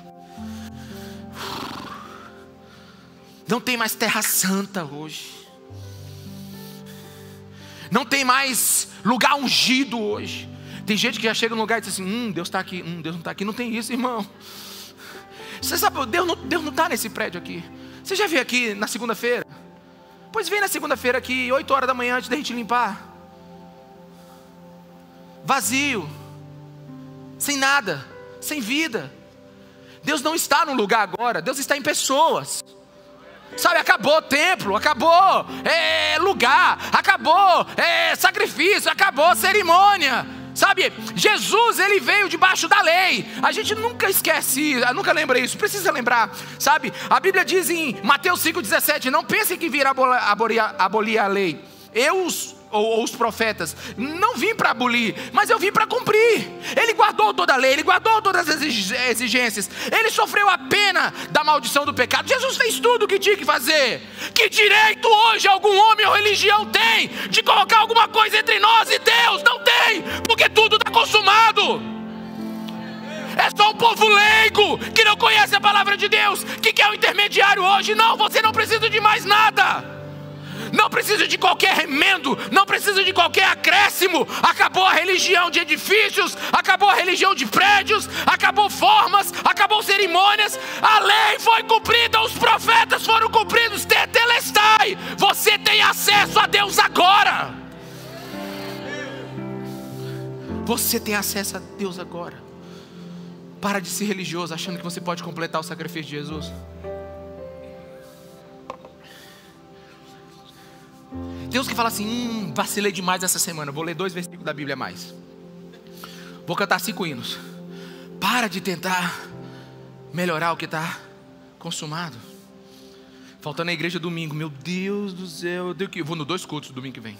Não tem mais terra santa hoje. Não tem mais lugar ungido hoje. Tem gente que já chega no lugar e diz assim: Hum, Deus está aqui. Hum, Deus não está aqui. Não tem isso, irmão. Você sabe, Deus não está Deus não tá nesse prédio aqui. Você já veio aqui na segunda-feira? Pois vem na segunda-feira aqui, 8 horas da manhã, antes da gente limpar. Vazio, sem nada, sem vida. Deus não está no lugar agora, Deus está em pessoas. Sabe, acabou templo, acabou é, lugar, acabou é, sacrifício, acabou cerimônia. Sabe, Jesus, ele veio debaixo da lei. A gente nunca esquece, nunca lembra isso, precisa lembrar. Sabe, a Bíblia diz em Mateus 5,17: Não pensem que virá abolir, a lei. Eu os ou, ou os profetas. Não vim para abolir, mas eu vim para cumprir. Ele guardou toda a lei, ele guardou todas as exigências. Ele sofreu a pena da maldição do pecado. Jesus fez tudo o que tinha que fazer. Que direito hoje algum homem ou religião tem de colocar alguma coisa entre nós e Deus? Não tem, porque tudo está consumado. É só um povo leigo que não conhece a palavra de Deus, que quer o um intermediário hoje. Não, você não precisa de mais nada não precisa de qualquer remendo, não precisa de qualquer acréscimo. Acabou a religião de edifícios, acabou a religião de prédios, acabou formas, acabou cerimônias. A lei foi cumprida, os profetas foram cumpridos. Tetelestai, você tem acesso a Deus agora. Você tem acesso a Deus agora. Para de ser religioso achando que você pode completar o sacrifício de Jesus. Deus que fala assim: hum, vacilei demais essa semana, vou ler dois versículos da Bíblia a mais. Vou cantar cinco hinos. Para de tentar melhorar o que está consumado. Faltando na igreja domingo, meu Deus do céu, eu, que... vou no dois cultos domingo que vem.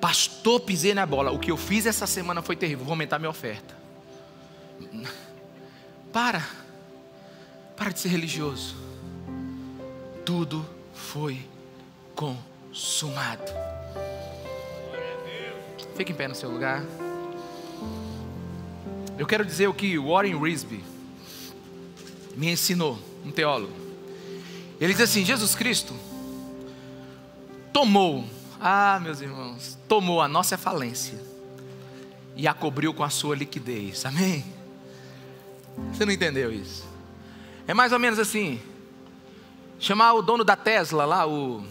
Pastor, pisei na bola. O que eu fiz essa semana foi terrível. Vou aumentar minha oferta. Para. Para de ser religioso. Tudo foi consumado. Fique em pé no seu lugar. Eu quero dizer o que Warren Risby me ensinou, um teólogo. Ele diz assim: Jesus Cristo tomou, ah, meus irmãos, tomou a nossa falência e a cobriu com a sua liquidez. Amém? Você não entendeu isso? É mais ou menos assim: chamar o dono da Tesla lá, o.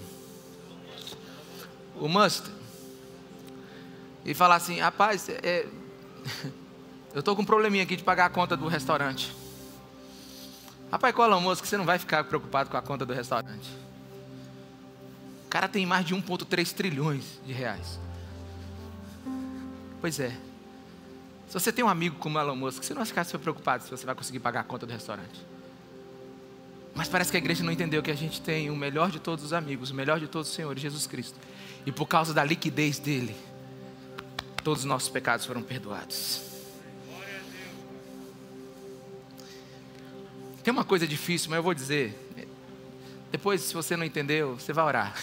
O Musk, e falar assim: rapaz, é, eu estou com um probleminha aqui de pagar a conta do restaurante. Rapaz, qual é o Musk? Você não vai ficar preocupado com a conta do restaurante. O cara tem mais de 1,3 trilhões de reais. Pois é. Se você tem um amigo como Elon Musk, você não vai ficar preocupado se você vai conseguir pagar a conta do restaurante. Mas parece que a igreja não entendeu que a gente tem o melhor de todos os amigos, o melhor de todos os senhores, Jesus Cristo. E por causa da liquidez dele, todos os nossos pecados foram perdoados. Tem uma coisa difícil, mas eu vou dizer. Depois, se você não entendeu, você vai orar.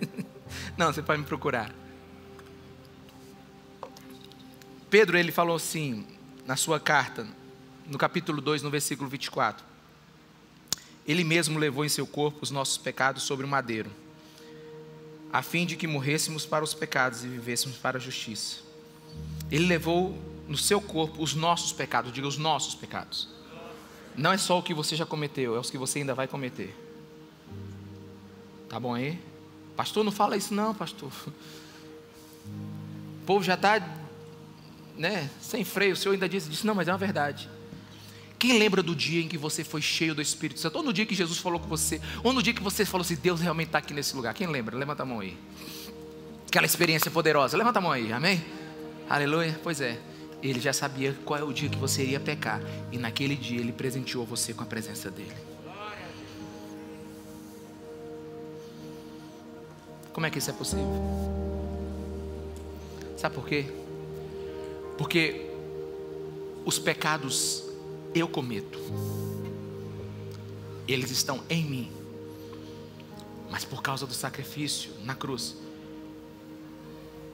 não, você pode me procurar. Pedro, ele falou assim, na sua carta, no capítulo 2, no versículo 24. Ele mesmo levou em seu corpo os nossos pecados sobre o madeiro, a fim de que morrêssemos para os pecados e vivêssemos para a justiça. Ele levou no seu corpo os nossos pecados, diga os nossos pecados. Não é só o que você já cometeu, é os que você ainda vai cometer. Tá bom aí? Pastor, não fala isso não, pastor. O povo já está né, sem freio. O Senhor ainda disse, disse, não, mas é uma verdade. Quem lembra do dia em que você foi cheio do Espírito Santo? Ou no dia que Jesus falou com você? Ou no dia que você falou assim: Deus realmente está aqui nesse lugar? Quem lembra? Levanta a mão aí. Aquela experiência poderosa. Levanta a mão aí, amém? Aleluia. Pois é. Ele já sabia qual é o dia que você iria pecar. E naquele dia ele presenteou você com a presença dele. Como é que isso é possível? Sabe por quê? Porque os pecados eu cometo. Eles estão em mim. Mas por causa do sacrifício na cruz,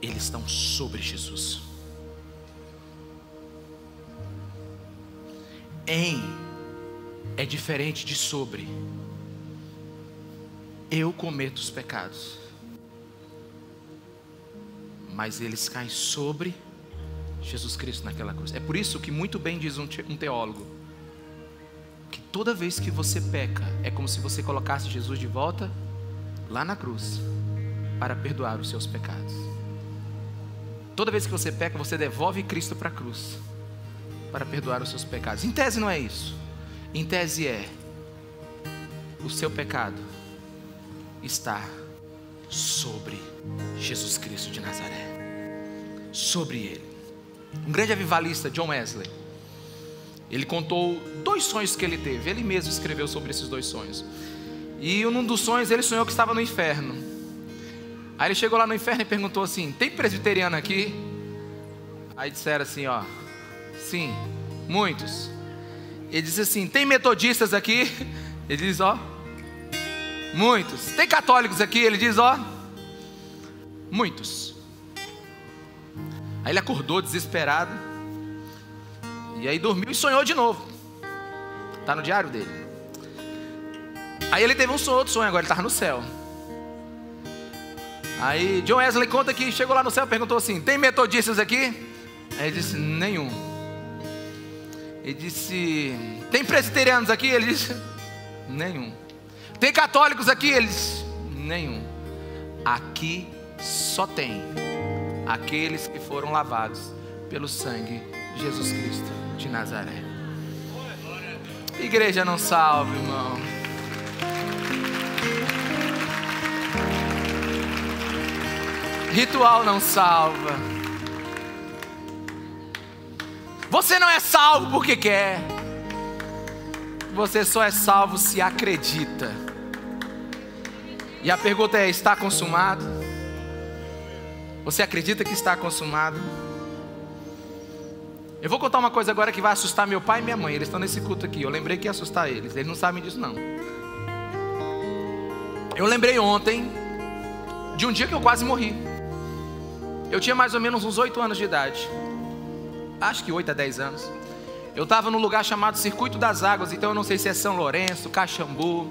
eles estão sobre Jesus. Em é diferente de sobre. Eu cometo os pecados, mas eles caem sobre Jesus Cristo naquela cruz. É por isso que muito bem diz um teólogo que toda vez que você peca é como se você colocasse Jesus de volta lá na cruz para perdoar os seus pecados. Toda vez que você peca, você devolve Cristo para a cruz para perdoar os seus pecados. Em tese não é isso. Em tese é o seu pecado está sobre Jesus Cristo de Nazaré. Sobre ele. Um grande avivalista, John Wesley, ele contou dois sonhos que ele teve. Ele mesmo escreveu sobre esses dois sonhos. E num dos sonhos ele sonhou que estava no inferno. Aí ele chegou lá no inferno e perguntou assim: Tem presbiteriano aqui? Aí disseram assim: Ó, sim, muitos. Ele disse assim: Tem metodistas aqui? Ele diz: Ó, muitos. Tem católicos aqui? Ele diz: Ó, muitos. Aí ele acordou desesperado. E aí dormiu e sonhou de novo. Está no diário dele. Aí ele teve um sonho, outro sonho, agora ele estava no céu. Aí John Wesley conta que chegou lá no céu e perguntou assim: Tem metodistas aqui? Aí ele disse: Nenhum. Ele disse: Tem presbiterianos aqui? Ele disse: Nenhum. Tem católicos aqui? Ele disse: Nenhum. Aqui só tem aqueles que foram lavados pelo sangue de Jesus Cristo de Nazaré. Igreja não salva, irmão. Ritual não salva. Você não é salvo porque quer. Você só é salvo se acredita. E a pergunta é: está consumado? Você acredita que está consumado? Eu vou contar uma coisa agora que vai assustar meu pai e minha mãe. Eles estão nesse culto aqui. Eu lembrei que ia assustar eles. Eles não sabem disso, não. Eu lembrei ontem de um dia que eu quase morri. Eu tinha mais ou menos uns 8 anos de idade. Acho que 8 a 10 anos. Eu estava num lugar chamado Circuito das Águas. Então eu não sei se é São Lourenço, Caxambu.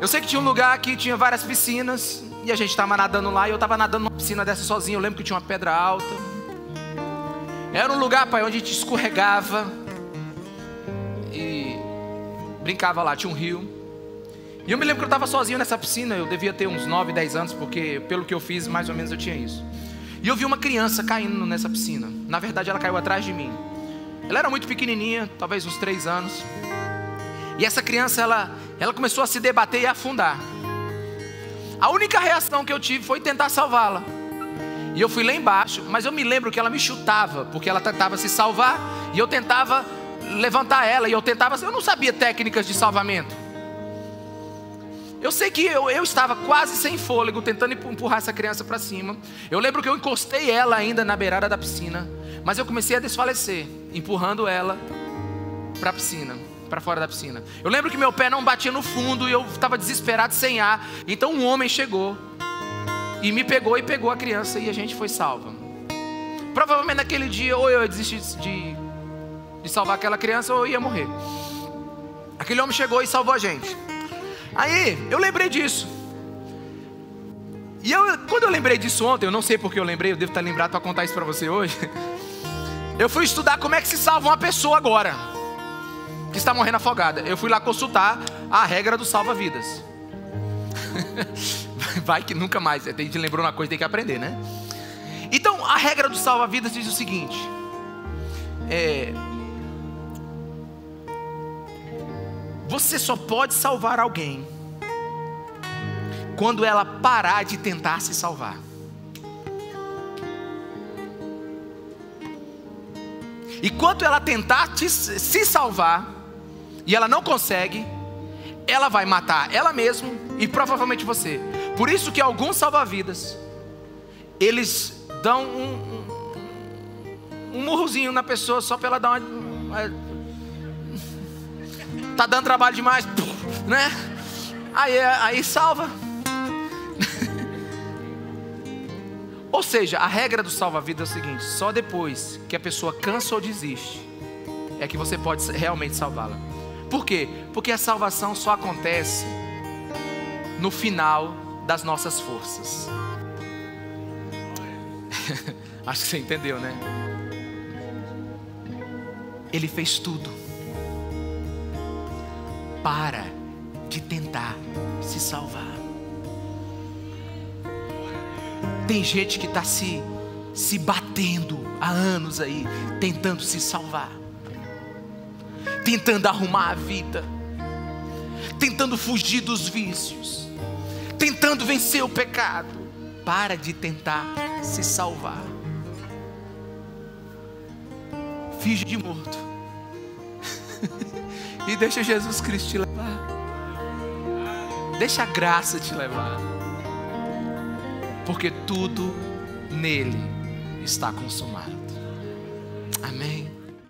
Eu sei que tinha um lugar que tinha várias piscinas. E a gente estava nadando lá. E eu estava nadando numa piscina dessa sozinho. Eu lembro que tinha uma pedra alta. Era um lugar, pai, onde a gente escorregava e brincava lá, tinha um rio. E eu me lembro que eu estava sozinho nessa piscina, eu devia ter uns 9, 10 anos, porque pelo que eu fiz, mais ou menos eu tinha isso. E eu vi uma criança caindo nessa piscina. Na verdade, ela caiu atrás de mim. Ela era muito pequenininha, talvez uns 3 anos. E essa criança, ela, ela começou a se debater e a afundar. A única reação que eu tive foi tentar salvá-la. E eu fui lá embaixo, mas eu me lembro que ela me chutava, porque ela tentava se salvar, e eu tentava levantar ela, e eu tentava, eu não sabia técnicas de salvamento. Eu sei que eu, eu estava quase sem fôlego, tentando empurrar essa criança para cima. Eu lembro que eu encostei ela ainda na beirada da piscina, mas eu comecei a desfalecer, empurrando ela para a piscina, para fora da piscina. Eu lembro que meu pé não batia no fundo e eu estava desesperado sem ar. Então um homem chegou e me pegou e pegou a criança e a gente foi salva. Provavelmente naquele dia, ou eu ia desistir de, de salvar aquela criança, ou eu ia morrer. Aquele homem chegou e salvou a gente. Aí, eu lembrei disso. E eu, quando eu lembrei disso ontem, eu não sei porque eu lembrei, eu devo estar lembrado para contar isso para você hoje. Eu fui estudar como é que se salva uma pessoa agora, que está morrendo afogada. Eu fui lá consultar a regra do salva-vidas. Vai que nunca mais. A gente lembrou uma coisa, tem que aprender, né? Então, a regra do salva-vidas diz o seguinte: é, você só pode salvar alguém quando ela parar de tentar se salvar. E quando ela tentar te, se salvar e ela não consegue, ela vai matar ela mesma e provavelmente você. Por isso que alguns salva-vidas, eles dão um, um, um, murrozinho na pessoa só para ela dar uma. Tá dando trabalho demais, né? Aí, aí salva. Ou seja, a regra do salva-vida é o seguinte: só depois que a pessoa cansa ou desiste, é que você pode realmente salvá-la. Por quê? Porque a salvação só acontece no final das nossas forças. Acho que você entendeu, né? Ele fez tudo. Para de tentar se salvar. Tem gente que está se se batendo há anos aí, tentando se salvar, tentando arrumar a vida, tentando fugir dos vícios, tentando vencer o pecado. Para de tentar se salvar. Finge de morto. e deixa Jesus Cristo te levar. Deixa a graça te levar. Porque tudo nele está consumado.